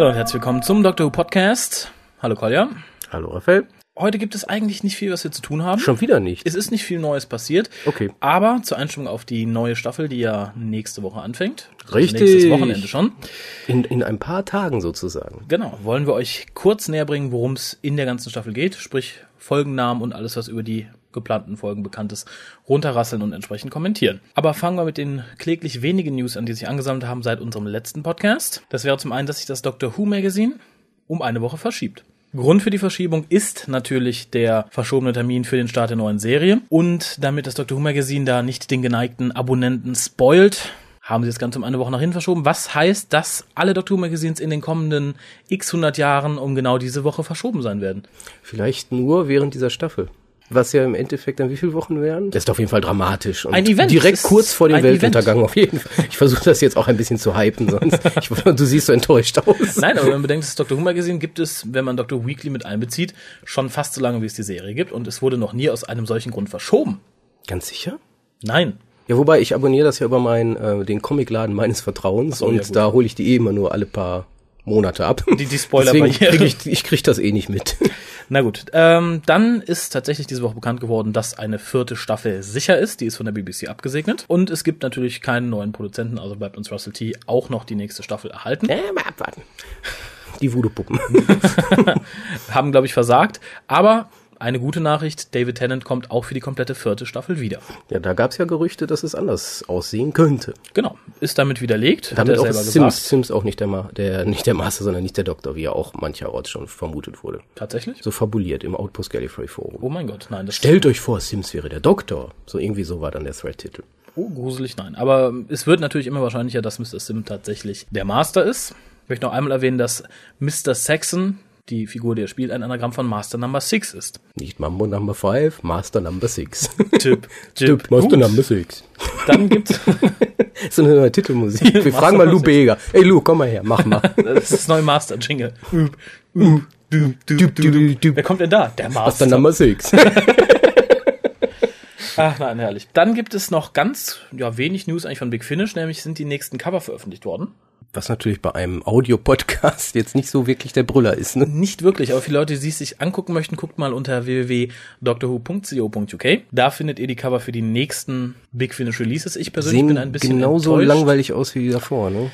Hallo und herzlich willkommen zum Doctor Who Podcast. Hallo Kolja. Hallo Raphael. Heute gibt es eigentlich nicht viel, was wir zu tun haben. Schon wieder nicht. Es ist nicht viel Neues passiert. Okay. Aber zur Einstimmung auf die neue Staffel, die ja nächste Woche anfängt. also Richtig. nächstes Wochenende schon. In, in ein paar Tagen sozusagen. Genau. Wollen wir euch kurz näher bringen, worum es in der ganzen Staffel geht. Sprich Folgennamen und alles, was über die geplanten Folgen bekannt ist, runterrasseln und entsprechend kommentieren. Aber fangen wir mit den kläglich wenigen News an, die sich angesammelt haben seit unserem letzten Podcast. Das wäre zum einen, dass sich das Doctor Who Magazine um eine Woche verschiebt. Grund für die Verschiebung ist natürlich der verschobene Termin für den Start der neuen Serie. Und damit das Doctor Who Magazine da nicht den geneigten Abonnenten spoilt, haben sie das Ganze um eine Woche nach hinten verschoben. Was heißt, dass alle Doctor Who Magazines in den kommenden x 100 Jahren um genau diese Woche verschoben sein werden? Vielleicht nur während dieser Staffel. Was ja im Endeffekt dann wie viele Wochen wären? Das ist auf jeden Fall dramatisch. Und Ein Event. Direkt kurz vor dem Weltuntergang auf jeden Fall. Ich versuche das jetzt auch ein bisschen zu hypen, sonst ich, du siehst so enttäuscht aus. Nein, aber wenn man bedenkt, das Doctor Who Magazine gibt es, wenn man Who Weekly mit einbezieht, schon fast so lange, wie es die Serie gibt. Und es wurde noch nie aus einem solchen Grund verschoben. Ganz sicher? Nein. Ja, wobei ich abonniere das ja über meinen äh, den Comicladen meines Vertrauens so, und ja, da hole ich die eh immer nur alle paar Monate ab. Die- die Spoiler- Deswegen krieg ich, ich krieg das eh nicht mit. Na gut, ähm, dann ist tatsächlich diese Woche bekannt geworden, dass eine vierte Staffel sicher ist. Die ist von der BBC abgesegnet. Und es gibt natürlich keinen neuen Produzenten, also bleibt uns Russell T. auch noch die nächste Staffel erhalten. Äh, mal abwarten. Die Voodoo-Puppen. Haben, glaube ich, versagt. Aber eine gute Nachricht, David Tennant kommt auch für die komplette vierte Staffel wieder. Ja, da gab's ja Gerüchte, dass es anders aussehen könnte. Genau, ist damit widerlegt, Damit hat auch er selber Sims, gesagt. Sims auch nicht der, Ma der, nicht der Master, sondern nicht der Doktor, wie er auch mancherorts schon vermutet wurde. Tatsächlich? So fabuliert im Outpost Gallifrey Forum. Oh mein Gott, nein, das Stellt euch vor, Sims wäre der Doktor. So irgendwie so war dann der Thread-Titel. Oh, gruselig, nein. Aber es wird natürlich immer wahrscheinlicher, dass Mr. Sim tatsächlich der Master ist. Ich möchte noch einmal erwähnen, dass Mr. Saxon, die Figur, die er spielt, ein Anagramm von Master Number 6 ist. Nicht Mambo Number 5, Master Number 6. Tipp, Tipp, Master Gut. Number 6. Dann gibt's, So eine neue Titelmusik. Wir fragen mal Lou Bega. Ey Lou, komm mal her, mach mal. das ist das neue Master-Jingle. Wer kommt denn da? Der Master Master. Number 6. Ach nein, herrlich. Dann gibt es noch ganz ja, wenig News eigentlich von Big Finish, nämlich sind die nächsten Cover veröffentlicht worden. Was natürlich bei einem Audio-Podcast jetzt nicht so wirklich der Brüller ist, ne? Nicht wirklich, aber für Leute, die es sich angucken möchten, guckt mal unter www.doctorwho.co.uk. Da findet ihr die Cover für die nächsten Big Finish Releases. Ich persönlich bin ein Sehen bisschen genauso enttäuscht. langweilig aus wie die davor, ne?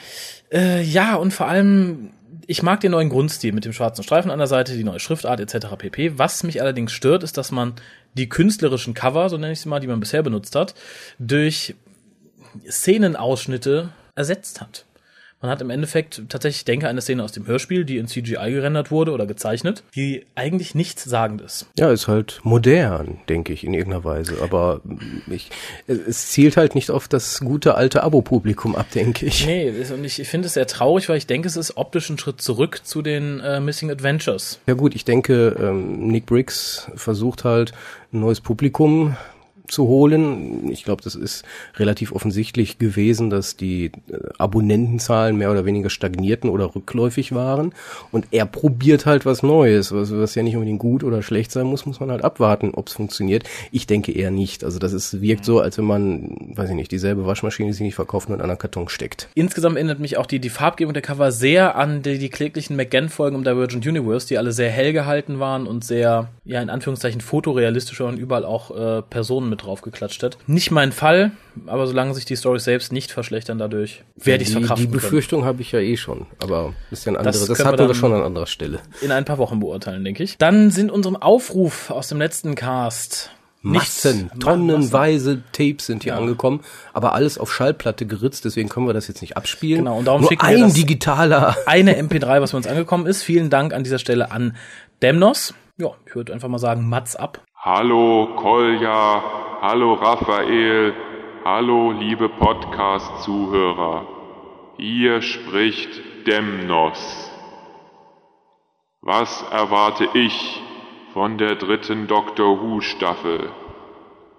Äh, ja, und vor allem, ich mag den neuen Grundstil mit dem schwarzen Streifen an der Seite, die neue Schriftart etc. pp. Was mich allerdings stört, ist, dass man die künstlerischen Cover, so nenne ich sie mal, die man bisher benutzt hat, durch Szenenausschnitte ersetzt hat. Man hat im Endeffekt tatsächlich, ich denke, eine Szene aus dem Hörspiel, die in CGI gerendert wurde oder gezeichnet, die eigentlich nichts sagend ist. Ja, ist halt modern, denke ich, in irgendeiner Weise. Aber ich, es zielt halt nicht auf das gute alte Abo-Publikum ab, denke ich. Nee, und ich, ich finde es sehr traurig, weil ich denke, es ist optisch ein Schritt zurück zu den äh, Missing Adventures. Ja gut, ich denke, ähm, Nick Briggs versucht halt ein neues Publikum zu holen. Ich glaube, das ist relativ offensichtlich gewesen, dass die äh, Abonnentenzahlen mehr oder weniger stagnierten oder rückläufig waren. Und er probiert halt was Neues, was, was ja nicht unbedingt gut oder schlecht sein muss, muss man halt abwarten, ob es funktioniert. Ich denke eher nicht. Also das ist, wirkt so, als wenn man, weiß ich nicht, dieselbe Waschmaschine, die sich nicht verkauft, nur in einen Karton steckt. Insgesamt erinnert mich auch die, die Farbgebung der Cover sehr an die, die kläglichen McGann-Folgen im Divergent Universe, die alle sehr hell gehalten waren und sehr, ja, in Anführungszeichen fotorealistischer und überall auch äh, Personen mit drauf geklatscht hat. Nicht mein Fall, aber solange sich die Storys selbst nicht verschlechtern dadurch, werde ich es die, die verkraften können. Befürchtung habe ich ja eh schon, aber ist ja ein Das anderes. Das, wir hatten wir dann- schon an anderer Stelle. In ein paar Wochen beurteilen, denke ich. Dann sind unserem Aufruf aus dem letzten Cast Massen, nichts- tonnenweise Tapes sind hier Ja. angekommen, aber alles auf Schallplatte geritzt, deswegen können wir das jetzt nicht abspielen. Genau, und darum Nur schicken wir ein das- digitaler. eine MP3, was bei uns angekommen ist. Vielen Dank an dieser Stelle an Demnos. Ja, ich würde einfach mal sagen, Mats ab. Hallo Kolja, hallo Raphael, hallo liebe Podcast-Zuhörer. Hier spricht Demnos. Was erwarte ich von der dritten Doctor Who Staffel?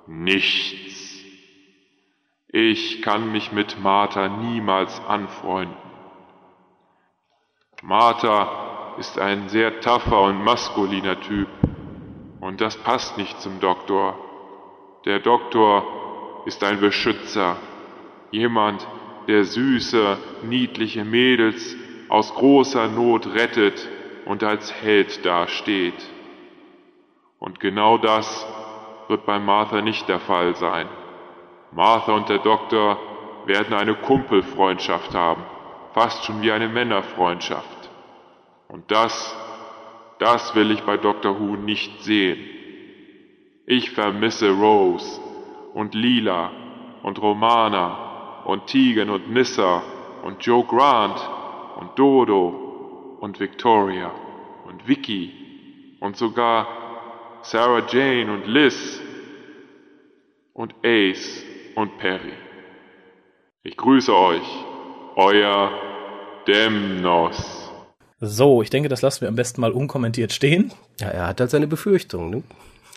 Nichts. Ich kann mich mit Martha niemals anfreunden. Martha ist ein sehr taffer und maskuliner Typ. Und das passt nicht zum Doktor. Der Doktor ist ein Beschützer. Jemand, der süße, niedliche Mädels aus großer Not rettet und als Held dasteht. Und genau das wird bei Martha nicht der Fall sein. Martha und der Doktor werden eine Kumpelfreundschaft haben, fast schon wie eine Männerfreundschaft. Und das, das will ich bei Dr. Who nicht sehen. Ich vermisse Rose und Lila und Romana und Tegan und Nissa und Joe Grant und Dodo und Victoria und Vicky und sogar Sarah Jane und Liz und Ace und Perry. Ich grüße euch, euer Demnos. So, ich denke, das lassen wir am besten mal unkommentiert stehen. Ja, er hat halt seine Befürchtungen. Ne?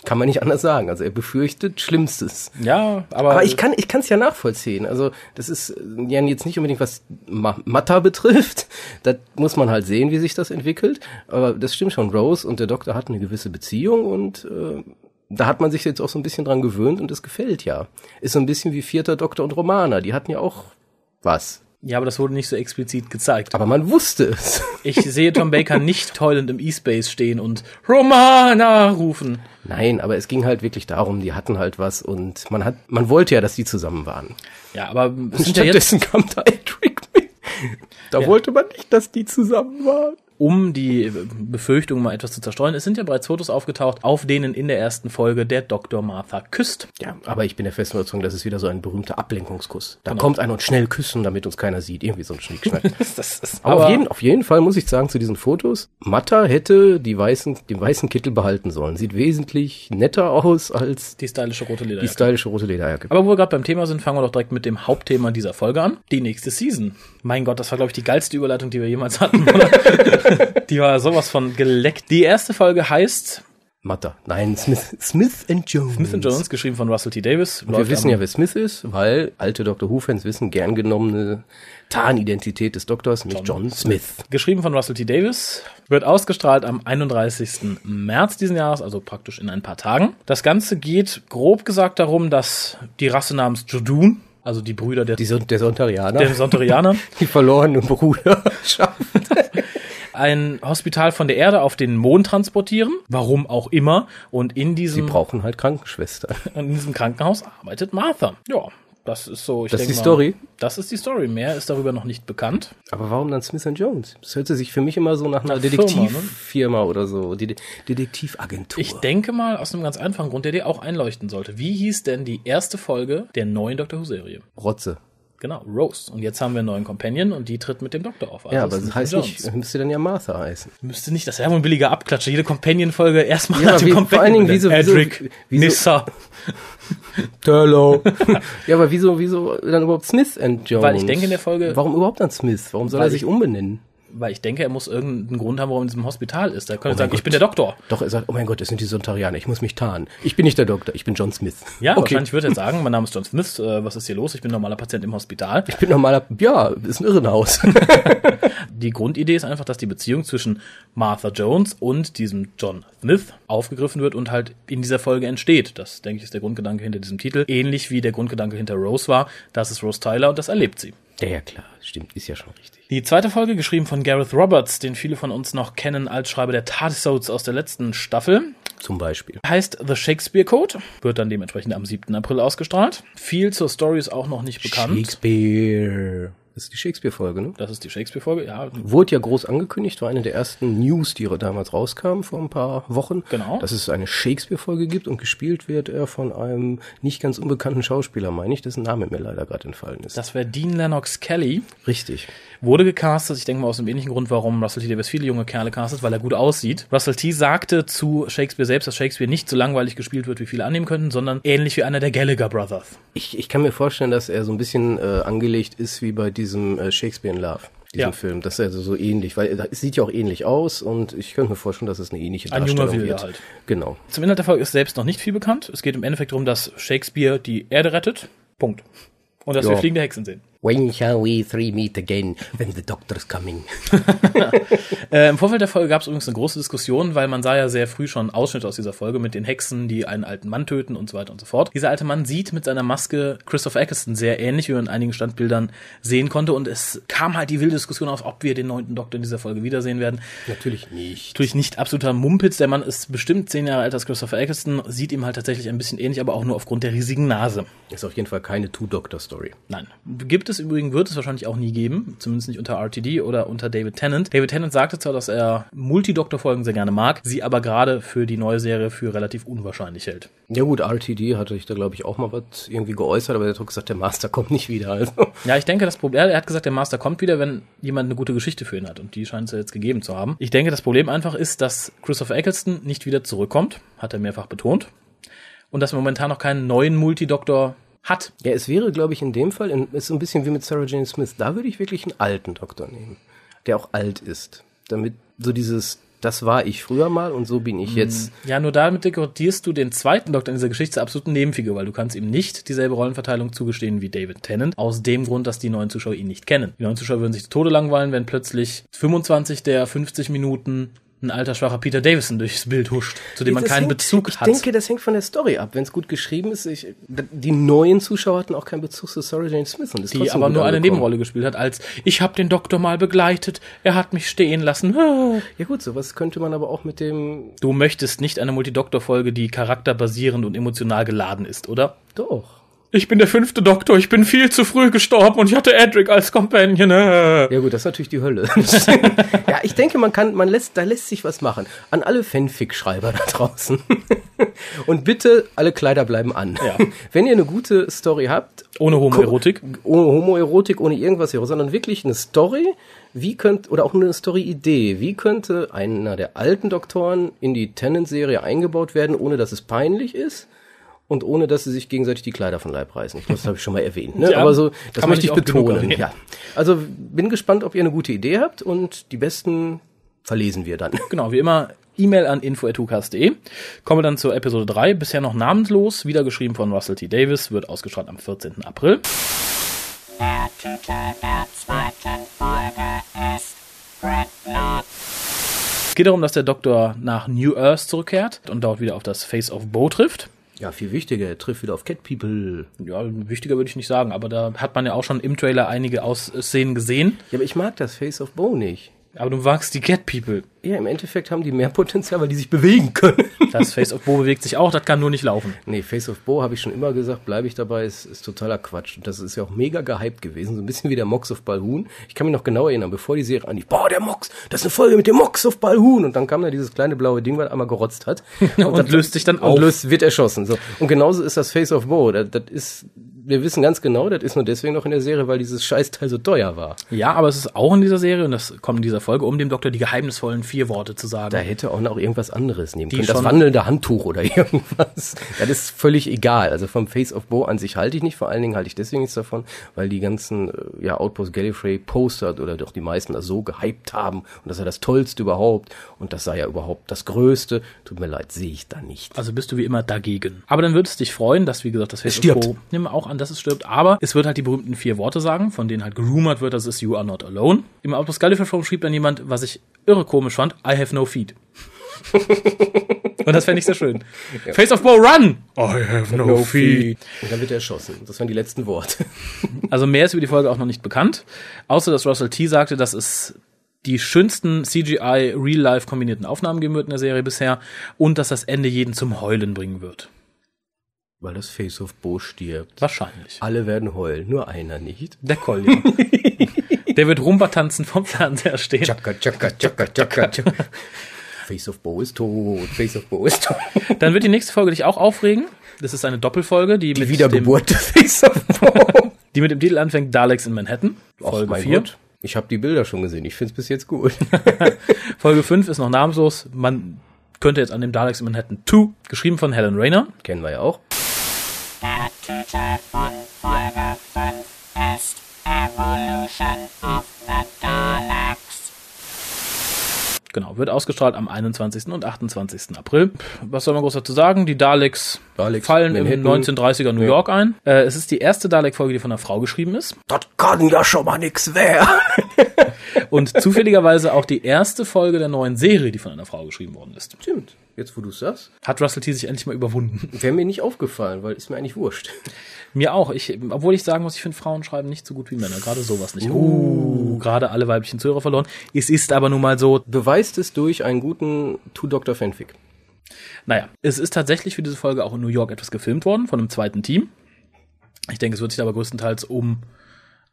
Kann man nicht anders sagen. Also er befürchtet Schlimmstes. Ja, aber. Aber ich kann, ich kann es ja nachvollziehen. Also das ist ja jetzt nicht unbedingt was Ma Matta betrifft. Da muss man halt sehen, wie sich das entwickelt. Aber das stimmt schon. Rose und der Doktor hatten eine gewisse Beziehung und äh, da hat man sich jetzt auch so ein bisschen dran gewöhnt und es gefällt ja. Ist so ein bisschen wie vierter Doktor und Romana. Die hatten ja auch was. Ja, aber das wurde nicht so explizit gezeigt. Aber man wusste es. Ich sehe Tom Baker nicht heulend im E-Space stehen und Romana rufen. Nein, aber es ging halt wirklich darum, die hatten halt was und man hat, man wollte ja, dass die zusammen waren. Ja, aber sind ja jetzt, stattdessen kam da Edric mit. Da Ja. wollte man nicht, dass die zusammen waren. Um die Befürchtungen mal etwas zu zerstreuen, es sind ja bereits Fotos aufgetaucht, auf denen in der ersten Folge der Dr. Martha küsst. Ja, aber ich bin der festen Überzeugung, das ist wieder so ein berühmter Ablenkungskuss. Da Genau. kommt einer und schnell küssen, damit uns keiner sieht. Irgendwie so ein Schnickschnack. Das ist Aber, auf, jeden, auf jeden Fall muss ich sagen, zu diesen Fotos, Matta hätte die weißen, den weißen Kittel behalten sollen. Sieht wesentlich netter aus als die stylische rote die Lederjacke. stylische rote Lederjacke. Aber wo wir gerade beim Thema sind, fangen wir doch direkt mit dem Hauptthema dieser Folge an. Die nächste Season. Mein Gott, das war, glaube ich, die geilste Überleitung, die wir jemals hatten. Die war sowas von geleckt. Die erste Folge heißt Matta. Nein, Smith, Smith and Jones. Smith Jones, geschrieben von Russell T. Davis. Und wir wissen ja, wer Smith ist, weil alte Dr. Who-Fans wissen, gern genommene Tarnidentität des Doktors, nämlich John, Smith. Geschrieben von Russell T. Davis, wird ausgestrahlt am 31. März diesen Jahres, also praktisch in ein paar Tagen. Das Ganze geht grob gesagt darum, dass die Rasse namens Jodun, also die Brüder der, Die, der Sontarianer, der Sonterianer, die verlorenen Bruderschaft. ein Hospital von der Erde auf den Mond transportieren, warum auch immer. Und in Sie diesem, brauchen halt Krankenschwestern. in diesem Krankenhaus arbeitet Martha. Ja, das ist so. Ich Das ist denke die Story? Mal, das ist die Story. Mehr ist darüber noch nicht bekannt. Aber warum dann Smith Jones? Das hört sich für mich immer so nach einer Firma, ne? Detektivfirma oder so, Die Detektivagentur. Ich denke mal aus einem ganz einfachen Grund, der dir auch einleuchten sollte. Wie hieß denn die erste Folge der neuen Doctor Who Serie? Rotze. Genau, Rose. Und jetzt haben wir einen neuen Companion und die tritt mit dem Doktor auf. Also ja, aber das heißt Jones. nicht, müsste dann ja Martha heißen. Müsste nicht, das wäre wohl ein billiger Abklatscher. Jede Companion-Folge erstmal Ja, nach dem Companion. vor allen Dingen, wieso- Edric, wieso- Nissa. Hello. ja, aber wieso, wieso dann überhaupt Smith and Jones? Weil ich denke in der Folge- Warum überhaupt dann Smith? Warum soll er sich ich- umbenennen? Weil ich denke, er muss irgendeinen Grund haben, warum er in diesem Hospital ist. Er könnte Oh sagen, mein ich bin Gott. der Doktor. Doch, er sagt, oh mein Gott, das sind die Sontarianer, ich muss mich tarnen. Ich bin nicht der Doktor, ich bin John Smith. Ja, okay. wahrscheinlich wird er sagen, mein Name ist John Smith, äh, was ist hier los? Ich bin normaler Patient im Hospital. Ich bin normaler, ja, ist ein Irrenhaus. Die Grundidee ist einfach, dass die Beziehung zwischen Martha Jones und diesem John Smith aufgegriffen wird und halt in dieser Folge entsteht. Das, denke ich, ist der Grundgedanke hinter diesem Titel. Ähnlich wie der Grundgedanke hinter Rose war. Das ist Rose Tyler und das erlebt sie. Ja, ja, klar, stimmt, ist ja schon richtig. Die zweite Folge, geschrieben von Gareth Roberts, den viele von uns noch kennen als Schreiber der TARDIS-Sodes aus der letzten Staffel, Zum Beispiel. heißt The Shakespeare Code, wird dann dementsprechend am 7. April ausgestrahlt. Viel zur Story ist auch noch nicht bekannt. Shakespeare. Das ist die Shakespeare-Folge, ne? Das ist die Shakespeare-Folge, ja. Wurde ja groß angekündigt, war eine der ersten News, die damals rauskam, vor ein paar Wochen. Genau. Dass es eine Shakespeare-Folge gibt und gespielt wird er von einem nicht ganz unbekannten Schauspieler, meine ich, dessen Name mir leider gerade entfallen ist. Das wäre Dean Lennox Kelly. Richtig. Wurde gecastet, ich denke mal aus dem ähnlichen Grund, warum Russell T. Davis viele junge Kerle castet, weil er gut aussieht. Russell T. sagte zu Shakespeare selbst, dass Shakespeare nicht so langweilig gespielt wird, wie viele annehmen könnten, sondern ähnlich wie einer der Gallagher Brothers. Ich, ich kann mir vorstellen, dass er so ein bisschen äh, angelegt ist wie bei diesem äh, Shakespeare in Love. Diesem Ja. Film, das ist also so ähnlich, weil er- es sieht ja auch ähnlich aus und ich könnte mir vorstellen, dass es eine ähnliche Ein junger Darstellung wird. halt. Genau. Zum Inhalt der Folge ist selbst noch nicht viel bekannt. Es geht im Endeffekt darum, dass Shakespeare die Erde rettet. Punkt. Und dass Ja. wir fliegende Hexen sehen. When shall we three meet again when the doctor's coming? Äh, Im Vorfeld der Folge gab es übrigens eine große Diskussion, weil man sah ja sehr früh schon Ausschnitte aus dieser Folge mit den Hexen, die einen alten Mann töten und so weiter und so fort. Dieser alte Mann sieht mit seiner Maske Christopher Eccleston sehr ähnlich, wie man in einigen Standbildern sehen konnte. Und es kam halt die wilde Diskussion auf, ob wir den neunten Doktor in dieser Folge wiedersehen werden. Natürlich nicht. Natürlich nicht absoluter Mumpitz. Der Mann ist bestimmt zehn Jahre älter als Christopher Eccleston, sieht ihm halt tatsächlich ein bisschen ähnlich, aber auch nur aufgrund der riesigen Nase. Ist auf jeden Fall keine Two-Doctor-Story. Nein. Gibt es übrigens, wird es wahrscheinlich auch nie geben, zumindest nicht unter RTD oder unter David Tennant. David Tennant sagte zwar, dass er Multidoktor-Folgen sehr gerne mag, sie aber gerade für die neue Serie für relativ unwahrscheinlich hält. Ja gut, RTD hatte ich da glaube ich auch mal was irgendwie geäußert, aber der hat doch gesagt, der Master kommt nicht wieder. Also. Ja, ich denke, das Problem, er hat gesagt, der Master kommt wieder, wenn jemand eine gute Geschichte für ihn hat und die scheint es ja jetzt gegeben zu haben. Ich denke, das Problem einfach ist, dass Christopher Eccleston nicht wieder zurückkommt, hat er mehrfach betont, und dass er momentan noch keinen neuen Multidoktor hat. Ja, es wäre, glaube ich, in dem Fall, in, ist so ein bisschen wie mit Sarah Jane Smith, da würde ich wirklich einen alten Doktor nehmen, der auch alt ist, damit so dieses, das war ich früher mal und so bin ich jetzt. Ja, nur damit dekorierst du den zweiten Doktor in dieser Geschichte zur absoluten Nebenfigur, weil du kannst ihm nicht dieselbe Rollenverteilung zugestehen wie David Tennant, aus dem Grund, dass die neuen Zuschauer ihn nicht kennen. Die neuen Zuschauer würden sich zu Tode langweilen, wenn plötzlich 25 der 50 Minuten ein alter schwacher Peter Davison durchs Bild huscht, zu dem man Das keinen hängt, Bezug ich hat. Ich denke, das hängt von der Story ab. Wenn es gut geschrieben ist, ich, die neuen Zuschauer hatten auch keinen Bezug zu Sarah Jane Smith und ist die aber nur eine angekommen. Nebenrolle gespielt hat, als ich habe den Doktor mal begleitet, er hat mich stehen lassen. Ja gut, sowas könnte man aber auch mit dem Du möchtest nicht eine Multidoktor-Folge, die charakterbasierend und emotional geladen ist, oder? doch. Ich bin der fünfte Doktor, ich bin viel zu früh gestorben und ich hatte Edric als Companion. äh. Ja gut, das ist natürlich die Hölle. ja, ich denke, man kann, man lässt, da lässt sich was machen. An alle Fanfic-Schreiber da draußen. Und bitte, alle Kleider bleiben an. Ja. Wenn ihr eine gute Story habt, Ohne Homoerotik. ohne Homoerotik, ohne irgendwas, hier, sondern wirklich eine Story, wie könnt, oder auch nur eine Story-Idee, wie könnte einer der alten Doktoren in die Tennant-Serie eingebaut werden, ohne dass es peinlich ist? Und ohne, dass sie sich gegenseitig die Kleider von Leib reißen. Ich glaube, das habe ich schon mal erwähnt. Ne? Ja, Aber so, das möchte ich betonen. Ja. Also bin gespannt, ob ihr eine gute Idee habt und die besten verlesen wir dann. Genau, wie immer, E-Mail an info.hucast.de. Kommen wir dann zur Episode 3, bisher noch namenslos, wieder geschrieben von Russell T. Davis, wird ausgestrahlt am 14. April. Der Titel der zweiten Folge ist Dreadnought. Es geht darum, dass der Doktor nach New Earth zurückkehrt und dort wieder auf das Face of Bo trifft. Ja, viel wichtiger, er trifft wieder auf Cat People. Ja, wichtiger würde ich nicht sagen, aber da hat man ja auch schon im Trailer einige Aus Szenen gesehen. Ja, aber ich mag das Face of Bo nicht. Aber du magst die Cat People. Ja, im Endeffekt haben die mehr Potenzial, weil die sich bewegen können. Das Face of Bo bewegt sich auch, das kann nur nicht laufen. Nee, Face of Bo habe ich schon immer gesagt, bleibe ich dabei, ist, ist totaler Quatsch. Und das ist ja auch mega gehypt gewesen, so ein bisschen wie der Mox of Balhoon. Ich kann mich noch genau erinnern, bevor die Serie anlief, boah, der Mox, das ist eine Folge mit dem Mox of Balhoon. Und dann kam da dieses kleine blaue Ding, was einmal gerotzt hat. Und das- löst sich dann und auf. löst, wird erschossen. So. Und genauso ist das Face of Bo. Das, das ist, wir wissen ganz genau, das ist nur deswegen noch in der Serie, weil dieses Scheißteil so teuer war. Ja, aber es ist auch in dieser Serie, und das kommt in dieser Folge, um dem Doktor die geheimnisvollen vier Worte zu sagen. Da hätte auch noch irgendwas anderes nehmen Die können. Das wandelnde Handtuch oder irgendwas. Das ist völlig egal. Also vom Face of Bo an sich halte ich nicht. Vor allen Dingen halte ich deswegen nichts davon, weil die ganzen äh, ja, Outpost Gallifrey Poster oder doch die meisten das so gehypt haben und das sei das Tollste überhaupt und das sei ja überhaupt das Größte. Tut mir leid, sehe ich da nicht. Also bist du wie immer dagegen. Aber dann würde es dich freuen, dass, wie gesagt, das Face of Bo, nimm auch an, dass es stirbt. Aber es wird halt die berühmten vier Worte sagen, von denen halt gerumort wird, dass es You are not alone. Im Outpost Gallifrey Forum schrieb dann jemand, was ich irre komisch fand, I have no feet. Und das fände ich sehr schön. Face of Bo, run! I have no, feet. Und dann wird er erschossen. Das waren die letzten Worte. Also mehr ist über die Folge auch noch nicht bekannt. Außer, dass Russell T. sagte, dass es die schönsten CGI Real-Life kombinierten Aufnahmen geben wird in der Serie bisher und dass das Ende jeden zum Heulen bringen wird. Weil das Face of Bo stirbt. Wahrscheinlich. Alle werden heulen, nur einer nicht. Der Collier. Der wird Rumba tanzen vom Fernseher stehen. Chaka, chaka, chaka, chaka, chaka. Face of Bo ist tot. Face of Bo ist tot. Dann wird die nächste Folge dich auch aufregen. Das ist eine Doppelfolge, die, Die mit, dem, Wiedergeburt des Face of Bo. die mit dem Titel anfängt Daleks in Manhattan. Folge mein 4. Gott. Ich habe die Bilder schon gesehen. Ich finde es bis jetzt gut. Folge 5 ist noch namenslos. Man könnte jetzt an dem Daleks in Manhattan 2, geschrieben von Helen Rayner. Kennen wir ja auch. Genau, wird ausgestrahlt am 21. und 28. April. Was soll man groß dazu sagen? Die Daleks, Daleks, fallen Manhattan. im 1930er New York ein. Äh, es ist die erste Dalek-Folge, die von einer Frau geschrieben ist. Das kann ja schon mal nix werden. Und zufälligerweise auch die erste Folge der neuen Serie, die von einer Frau geschrieben worden ist. Stimmt. Jetzt, wo du sagst, Hat Russell T. sich endlich mal überwunden. wäre mir nicht aufgefallen, weil ist mir eigentlich wurscht. Mir auch. Ich, obwohl ich sagen muss, ich finde Frauen schreiben nicht so gut wie Männer. Gerade sowas nicht. Uh, gerade alle weiblichen Zuhörer verloren. Es ist aber nun mal so, Beweist es durch einen guten Two-Doctor-Fanfic. Naja, es ist tatsächlich für diese Folge auch in New York etwas gefilmt worden von einem zweiten Team. Ich denke, es wird sich aber größtenteils um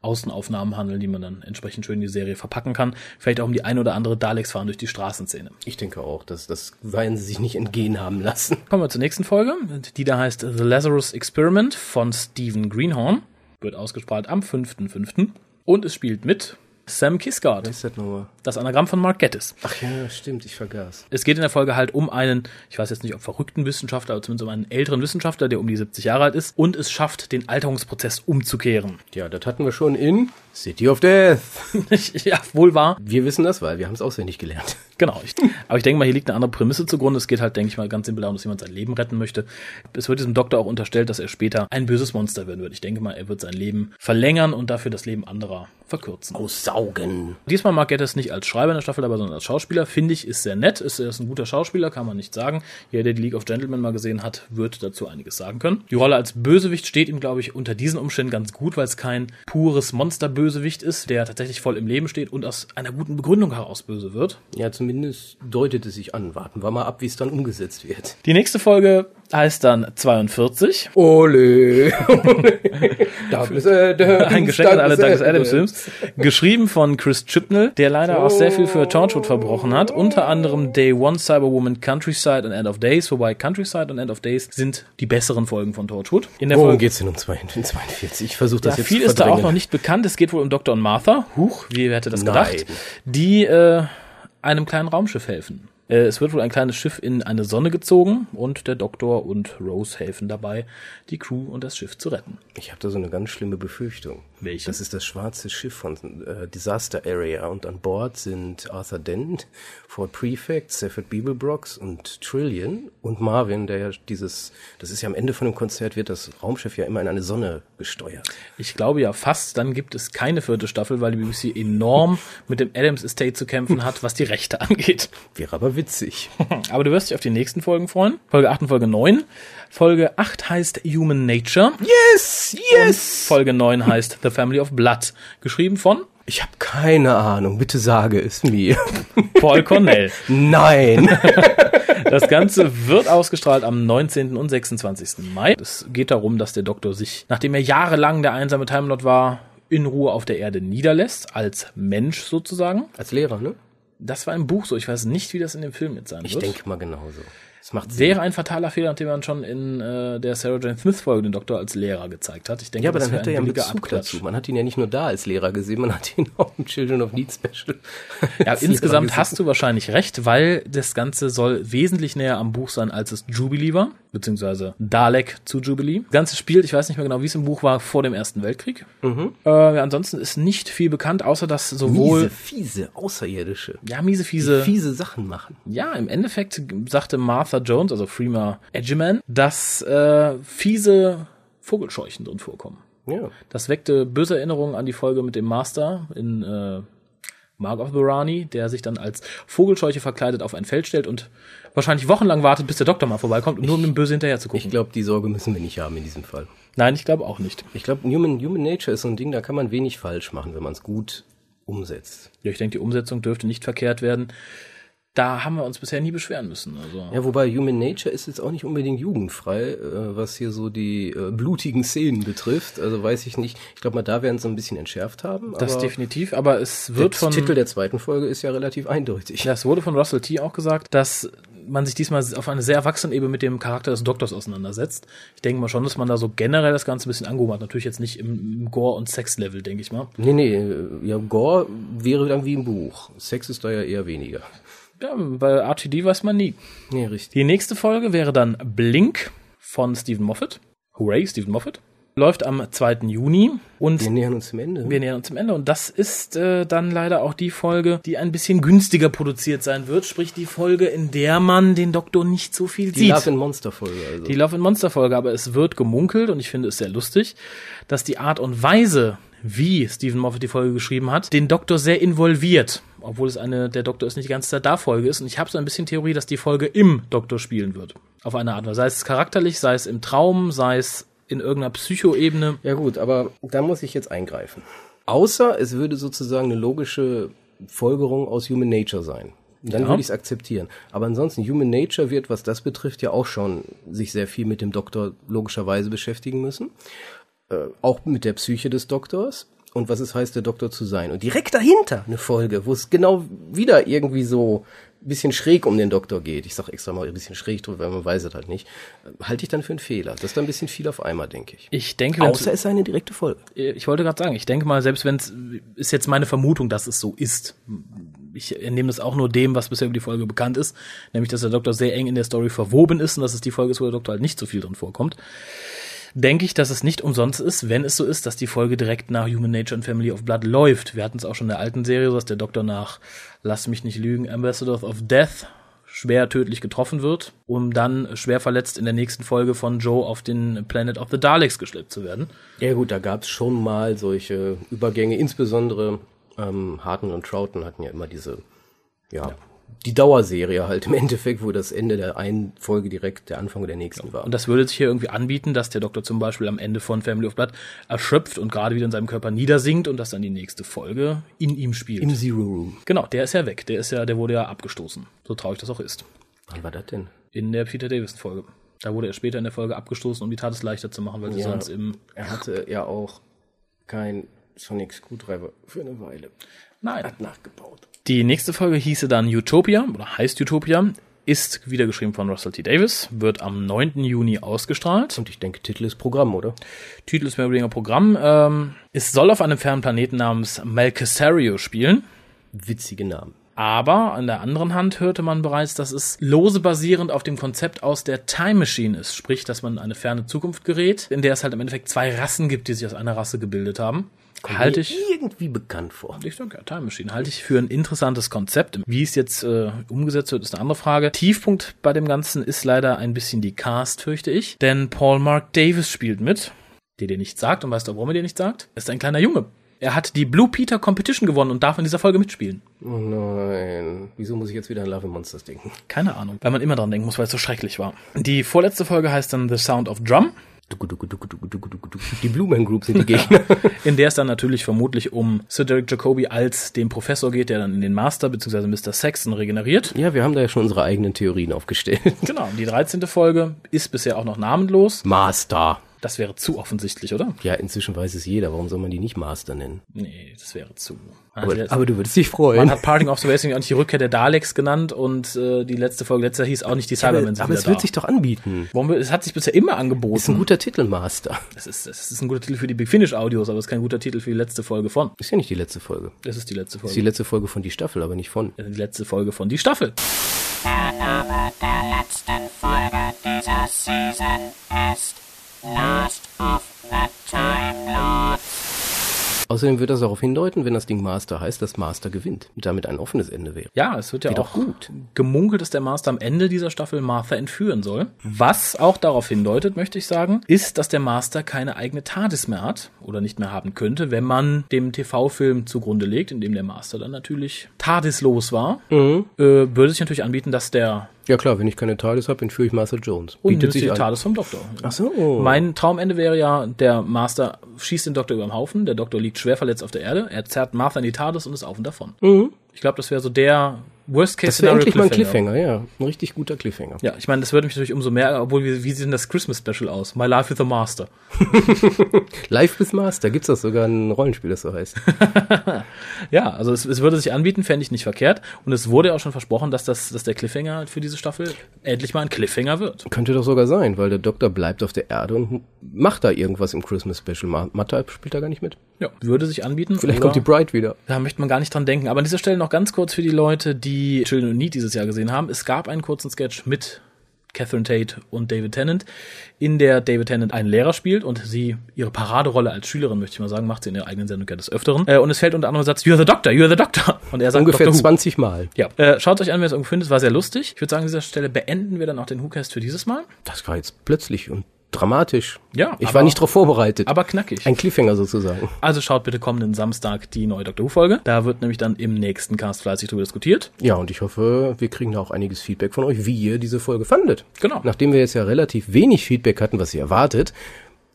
Außenaufnahmen handeln, die man dann entsprechend schön in die Serie verpacken kann. Vielleicht auch um die ein oder andere Daleks fahren durch die Straßenszene. Ich denke auch, dass das werden sie sich nicht entgehen haben lassen. Kommen wir zur nächsten Folge. Die da heißt The Lazarus Experiment von Stephen Greenhorn. Wird ausgestrahlt am 5.5. Und es spielt mit Sam Kisgard, Was ist das nochmal? das Anagramm von Mark Gettis. Ach ja, stimmt, ich vergaß. Es geht in der Folge halt um einen, ich weiß jetzt nicht, ob verrückten Wissenschaftler, aber zumindest um einen älteren Wissenschaftler, der um die 70 Jahre alt ist und es schafft, den Alterungsprozess umzukehren. Ja, das hatten wir schon in City of Death. ja, wohl wahr. Wir wissen das, weil wir haben es auswendig gelernt. Genau. Ich, aber ich denke mal, hier liegt eine andere Prämisse zugrunde. Es geht halt, denke ich mal, ganz simpel darum, dass jemand sein Leben retten möchte. Es wird diesem Doktor auch unterstellt, dass er später ein böses Monster werden wird. Ich denke mal, er wird sein Leben verlängern und dafür das Leben anderer verkürzen. Aussaugen. Diesmal mag er das nicht als Schreiber in der Staffel, aber sondern als Schauspieler. Finde ich, ist sehr nett. Ist, er ist ein guter Schauspieler, kann man nicht sagen. Jeder, der die League of Gentlemen mal gesehen hat, wird dazu einiges sagen können. Die Rolle als Bösewicht steht ihm, glaube ich, unter diesen Umständen ganz gut, weil es kein pures Monster-Bösewicht ist, der tatsächlich voll im Leben steht und aus einer guten Begründung heraus böse wird. Ja, zumindest deutet es sich an. Warten wir mal ab, wie es dann umgesetzt wird. Die nächste Folge heißt dann 42. Ole. Douglas Adams. Ein Geschenk an alle Douglas Adams Adams. Films. Geschrieben von Chris Chibnall, der leider auch sehr viel für Torchwood verbrochen hat. Unter anderem Day One, Cyberwoman, Countryside und End of Days. Wobei Countryside und End of Days sind die besseren Folgen von Torchwood. In der Worum Folge geht's denn um 42? Ich versuche ja, das jetzt viel zu ist da auch noch nicht bekannt. Es geht wohl um Dr. und Martha. Huch, wie wer hätte das Nein. gedacht? Die äh, einem kleinen Raumschiff helfen. Äh, Es wird wohl ein kleines Schiff in eine Sonne gezogen und der Doktor und Rose helfen dabei, die Crew und das Schiff zu retten. Ich habe da so eine ganz schlimme Befürchtung. Welche? Das ist das schwarze Schiff von äh, Disaster Area und an Bord sind Arthur Dent, Ford Prefect, Stafford Beeblebrox und Trillian und Marvin, der ja dieses, das ist ja am Ende von dem Konzert, wird das Raumschiff ja immer in eine Sonne gesteuert. Ich glaube ja fast, dann gibt es keine vierte Staffel, weil die BBC enorm mit dem Adams Estate zu kämpfen hat, was die Rechte angeht. Wäre aber witzig. Aber du wirst dich auf die nächsten Folgen freuen. Folge 8 und Folge 9. Folge 8 heißt Human Nature. Yes, yes! Folge 9 heißt The Family of Blood. Geschrieben von Ich habe keine Ahnung, bitte sage es mir. Paul Cornell. Nein! Das Ganze wird ausgestrahlt am 19. und 26. Mai. Es geht darum, dass der Doktor sich, nachdem er jahrelang der einsame Time Lord war, in Ruhe auf der Erde niederlässt, als Mensch sozusagen. Als Lehrer, ne? Das war im Buch so. Ich weiß nicht, wie das in dem Film jetzt sein Ich wird. denke mal genauso. Es macht Sinn. Wäre ein fataler Fehler, nachdem man schon in äh, der Sarah Jane Smith Folge den Doktor als Lehrer gezeigt hat. Ich denke, Ja, aber dann hat er ja einen Bezug Abklatsch. dazu. Man hat ihn ja nicht nur da als Lehrer gesehen, man hat ihn auch im Children of Need Special. Ja, insgesamt hast du wahrscheinlich recht, weil das Ganze soll wesentlich näher am Buch sein, als es Jubilee war, beziehungsweise Dalek zu Jubilee. Das Ganze spielt, ich weiß nicht mehr genau, wie es im Buch war, vor dem Ersten Weltkrieg. Mhm. Äh, ansonsten ist nicht viel bekannt, außer dass sowohl Miese, fiese, außerirdische. ja miese fiese, Fiese Sachen machen. ja im Endeffekt sagte Martha Jones, also Freema Edgeman, dass äh, fiese Vogelscheuchen drin vorkommen. Ja. Das weckte böse Erinnerungen an die Folge mit dem Master in äh, Mark of Burani, der sich dann als Vogelscheuche verkleidet auf ein Feld stellt und wahrscheinlich wochenlang wartet, bis der Doktor mal vorbeikommt, um nur um dem Böse hinterher zu gucken. Ich glaube, die Sorge müssen wir nicht haben in diesem Fall. Nein, ich glaube auch nicht. Ich glaube, Human, Human Nature ist so ein Ding, da kann man wenig falsch machen, wenn man es gut umsetzt. Ja, ich denke, die Umsetzung dürfte nicht verkehrt werden. Da haben wir uns bisher nie beschweren müssen. Also. Ja, wobei Human Nature ist jetzt auch nicht unbedingt jugendfrei, äh, was hier so die äh, blutigen Szenen betrifft. Also weiß ich nicht. Ich glaube mal, da werden sie ein bisschen entschärft haben. das definitiv, aber es der wird von Titel der zweiten Folge ist ja relativ eindeutig. Ja, es wurde von Russell T. auch gesagt, dass man sich diesmal auf eine sehr erwachsene Ebene mit dem Charakter des Doktors auseinandersetzt. Ich denke mal schon, dass man da so generell das Ganze ein bisschen angehoben hat. Natürlich jetzt nicht im, im Gore- und Sex-Level, denke ich mal. Nee, nee, äh, ja, Gore wäre dann wie im Buch. Sex ist da ja eher weniger. Ja, bei RTD weiß man nie. Nee, richtig. Die nächste Folge wäre dann Blink von Stephen Moffat. Hooray, Stephen Moffat. läuft am 2. Juni und Wir nähern uns zum Ende. wir nähern uns zum Ende. Und das ist äh, dann leider auch die Folge, die ein bisschen günstiger produziert sein wird. Sprich die Folge, in der man den Doktor nicht so viel die sieht. Love and Monster Folge. Also. Die Love and Monster Folge, aber es wird gemunkelt und ich finde es sehr lustig, dass die Art und Weise, wie Stephen Moffat die Folge geschrieben hat, den Doktor sehr involviert, obwohl es eine der Doktor ist nicht die ganze Zeit da Folge ist und ich habe so ein bisschen Theorie, dass die Folge im Doktor spielen wird, auf eine Art und Weise, sei es charakterlich, sei es im Traum, sei es in irgendeiner Psychoebene. Ja gut, aber da muss ich jetzt eingreifen. Außer es würde sozusagen eine logische Folgerung aus Human Nature sein. Dann Ja. würde ich es akzeptieren. Aber ansonsten, Human Nature wird, was das betrifft, ja auch schon sich sehr viel mit dem Doktor logischerweise beschäftigen müssen. Äh, auch mit der Psyche des Doktors und was es heißt, der Doktor zu sein. Und direkt dahinter eine Folge, wo es genau wieder irgendwie so ein bisschen schräg um den Doktor geht. Ich sage extra mal ein bisschen schräg drüber, weil man weiß es halt nicht. Äh, Halte ich dann für einen Fehler. Das ist dann ein bisschen viel auf einmal, denke ich. Ich denke, Außer es sei eine direkte Folge. ich wollte gerade sagen, ich denke mal, selbst wenn es ist jetzt meine Vermutung, dass es so ist. Ich entnehme das auch nur dem, was bisher über die Folge bekannt ist, nämlich dass der Doktor sehr eng in der Story verwoben ist und dass es die Folge ist, wo der Doktor halt nicht so viel drin vorkommt. Denke ich, dass es nicht umsonst ist, wenn es so ist, dass die Folge direkt nach Human Nature and Family of Blood läuft. Wir hatten es auch schon in der alten Serie, dass der Doktor nach, lass mich nicht lügen, Ambassador of Death schwer tödlich getroffen wird, um dann schwer verletzt in der nächsten Folge von Joe auf den Planet of the Daleks geschleppt zu werden. Ja gut, da gab es schon mal solche Übergänge, insbesondere ähm, Harton und Troughton hatten ja immer diese, ja, die Dauerserie halt im Endeffekt, wo das Ende der einen Folge direkt der Anfang der nächsten war. Und das würde sich hier irgendwie anbieten, dass der Doktor zum Beispiel am Ende von Family of Blood erschöpft und gerade wieder in seinem Körper niedersinkt und dass dann die nächste Folge in ihm spielt. Im Zero Room. genau, der ist ja weg. Der ist ja, der wurde ja abgestoßen. So traurig das auch ist. Wann war das denn? In der Peter Davison Folge. Da wurde er später in der Folge abgestoßen, um die Tat es leichter zu machen, weil sie Ja. sonst im Er hatte ja auch kein Sonic Screwdriver für eine Weile. Nein. Hat nachgebaut. Die nächste Folge hieße dann Utopia oder heißt Utopia, ist wieder geschrieben von Russell T. Davis, wird am 9. Juni ausgestrahlt. Und ich denke, Titel ist Programm, oder? Titel ist mehr oder weniger Programm. Ähm, es soll auf einem fernen Planeten namens Malcasario spielen. Witzige Namen. Aber an der anderen Hand hörte man bereits, dass es lose basierend auf dem Konzept aus der Time Machine ist. Sprich, dass man in eine ferne Zukunft gerät, in der es halt im Endeffekt zwei Rassen gibt, die sich aus einer Rasse gebildet haben. Halte ich, irgendwie bekannt vor. ich denke, ja, Time Machine, halte ich für ein interessantes Konzept. Wie es jetzt äh, umgesetzt wird, ist eine andere Frage. Tiefpunkt bei dem Ganzen ist leider ein bisschen die Cast, fürchte ich. Denn Paul Mark Davis spielt mit, der dir nichts sagt und weißt du, warum er dir nichts sagt? Er ist ein kleiner Junge. Er hat die Blue Peter Competition gewonnen und darf in dieser Folge mitspielen. Oh nein. Wieso muss ich jetzt wieder an Love and Monsters denken? Keine Ahnung, weil man immer dran denken muss, weil es so schrecklich war. Die vorletzte Folge heißt dann The Sound of Drum, Die Blue Man Group sind die Gegner. in der es dann natürlich vermutlich um Sir Derek Jacobi als den Professor geht, der dann in den Master bzw. Mr. Saxon regeneriert. ja, wir haben da ja schon unsere eigenen Theorien aufgestellt. Genau, die 13. Folge ist bisher auch noch namenlos. Master. Das wäre zu offensichtlich, oder? Ja, inzwischen weiß es jeder. Warum soll man die nicht Master nennen? Nee, das wäre zu. Aber, hat- aber du würdest dich freuen. man hat Parting of the Racing auch nicht die Rückkehr der Daleks genannt und äh, die letzte Folge letzter hieß auch nicht die aber Cybermen sind aber wieder es wird da. sich doch anbieten. Warum, es hat sich bisher immer Ist ein angeboten. guter Titel, Master. Das ist, das ist ein guter Titel für die Big Finish Audios, aber es ist kein guter Titel für die letzte Folge von. Ist ja nicht die letzte Folge. Das ist die letzte Das ist die Folge. letzte Folge von die Staffel, aber nicht von. Die letzte Folge von die Staffel. Der Name der letzten Folge dieser Season ist Last of the Time Lords. Außerdem wird das darauf hindeuten, wenn das Ding Master heißt, dass Master gewinnt. Und damit ein offenes Ende wäre. Ja, es wird ja Geht auch doch gut. gemunkelt, dass der Master am Ende dieser Staffel Martha entführen soll. Was auch darauf hindeutet, möchte ich sagen, ist, dass der Master keine eigene TARDIS mehr hat oder nicht mehr haben könnte, wenn man dem TV-Film zugrunde legt, in dem der Master dann natürlich TARDIS-los war. Mhm. Äh, würde sich natürlich anbieten, dass der Ja klar, wenn ich keine TARDIS habe, entführe ich Master Jones. unnötige sich an. TARDIS vom Doktor. Ach so. Mein Traumende wäre ja, der Master schießt den Doktor über den Haufen, der Doktor liegt schwer verletzt auf der Erde, er zerrt Martha in die TARDIS und ist auf und davon. Ich glaube, das wäre so der Worst Case Mhm. das Scenario endlich mal ein Cliffhanger, ja. Ein richtig guter Cliffhanger. Ja, ich meine, das würde mich natürlich umso mehr, obwohl, wie, wie sieht denn das Christmas Special aus? My Life with the Master. Live bis Master, gibt's das sogar ein Rollenspiel, das so heißt. Ja, also es, es würde sich anbieten, fände ich nicht verkehrt. Und es wurde ja auch schon versprochen, dass, das, dass der Cliffhanger halt für diese Staffel endlich mal ein Cliffhanger wird. Könnte doch sogar sein, weil der Doktor bleibt auf der Erde und macht da irgendwas im Christmas Special. Ma- Matta spielt da gar nicht mit. Ja, würde sich anbieten. Vielleicht kommt die Bride wieder. Da möchte man gar nicht dran denken. Aber an dieser Stelle noch ganz kurz für die Leute, die Children of Need dieses Jahr gesehen haben. Es gab einen kurzen Sketch mit Catherine Tate und David Tennant, in der David Tennant einen Lehrer spielt und sie ihre Paraderolle als Schülerin, möchte ich mal sagen, macht sie in ihrer eigenen Sendung ja des Öfteren. Äh, und es fällt unter anderem der Satz, You're the Doctor, you're the Doctor. Und er sagt Ungefähr Doctor Who. 20 Mal. Ja, äh, schaut euch an, wer es irgendwo findet. Es war sehr lustig. Ich würde sagen, an dieser Stelle beenden wir dann auch den WhoCast für dieses Mal. Das war jetzt plötzlich und dramatisch. Ja, Ich aber- war nicht darauf vorbereitet. Aber knackig. Ein Cliffhanger sozusagen. Also schaut bitte kommenden Samstag die neue Doctor Who-Folge. Da wird nämlich dann im nächsten Cast fleißig drüber diskutiert. Ja, und ich hoffe, wir kriegen da auch einiges Feedback von euch, wie ihr diese Folge fandet. Genau. Nachdem wir jetzt ja relativ wenig Feedback hatten, was ihr erwartet,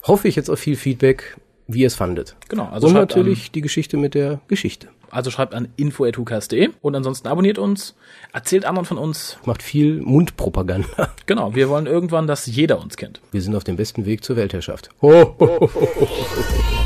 hoffe ich jetzt auf viel Feedback, wie ihr es fandet. Genau, also und natürlich die Geschichte mit der Geschichte. Also schreibt an info.hucast.de und ansonsten abonniert uns, erzählt anderen von uns. Macht viel Mundpropaganda. Genau, wir wollen irgendwann, dass jeder uns kennt. Wir sind auf dem besten Weg zur Weltherrschaft. Ho, ho, ho, ho, ho.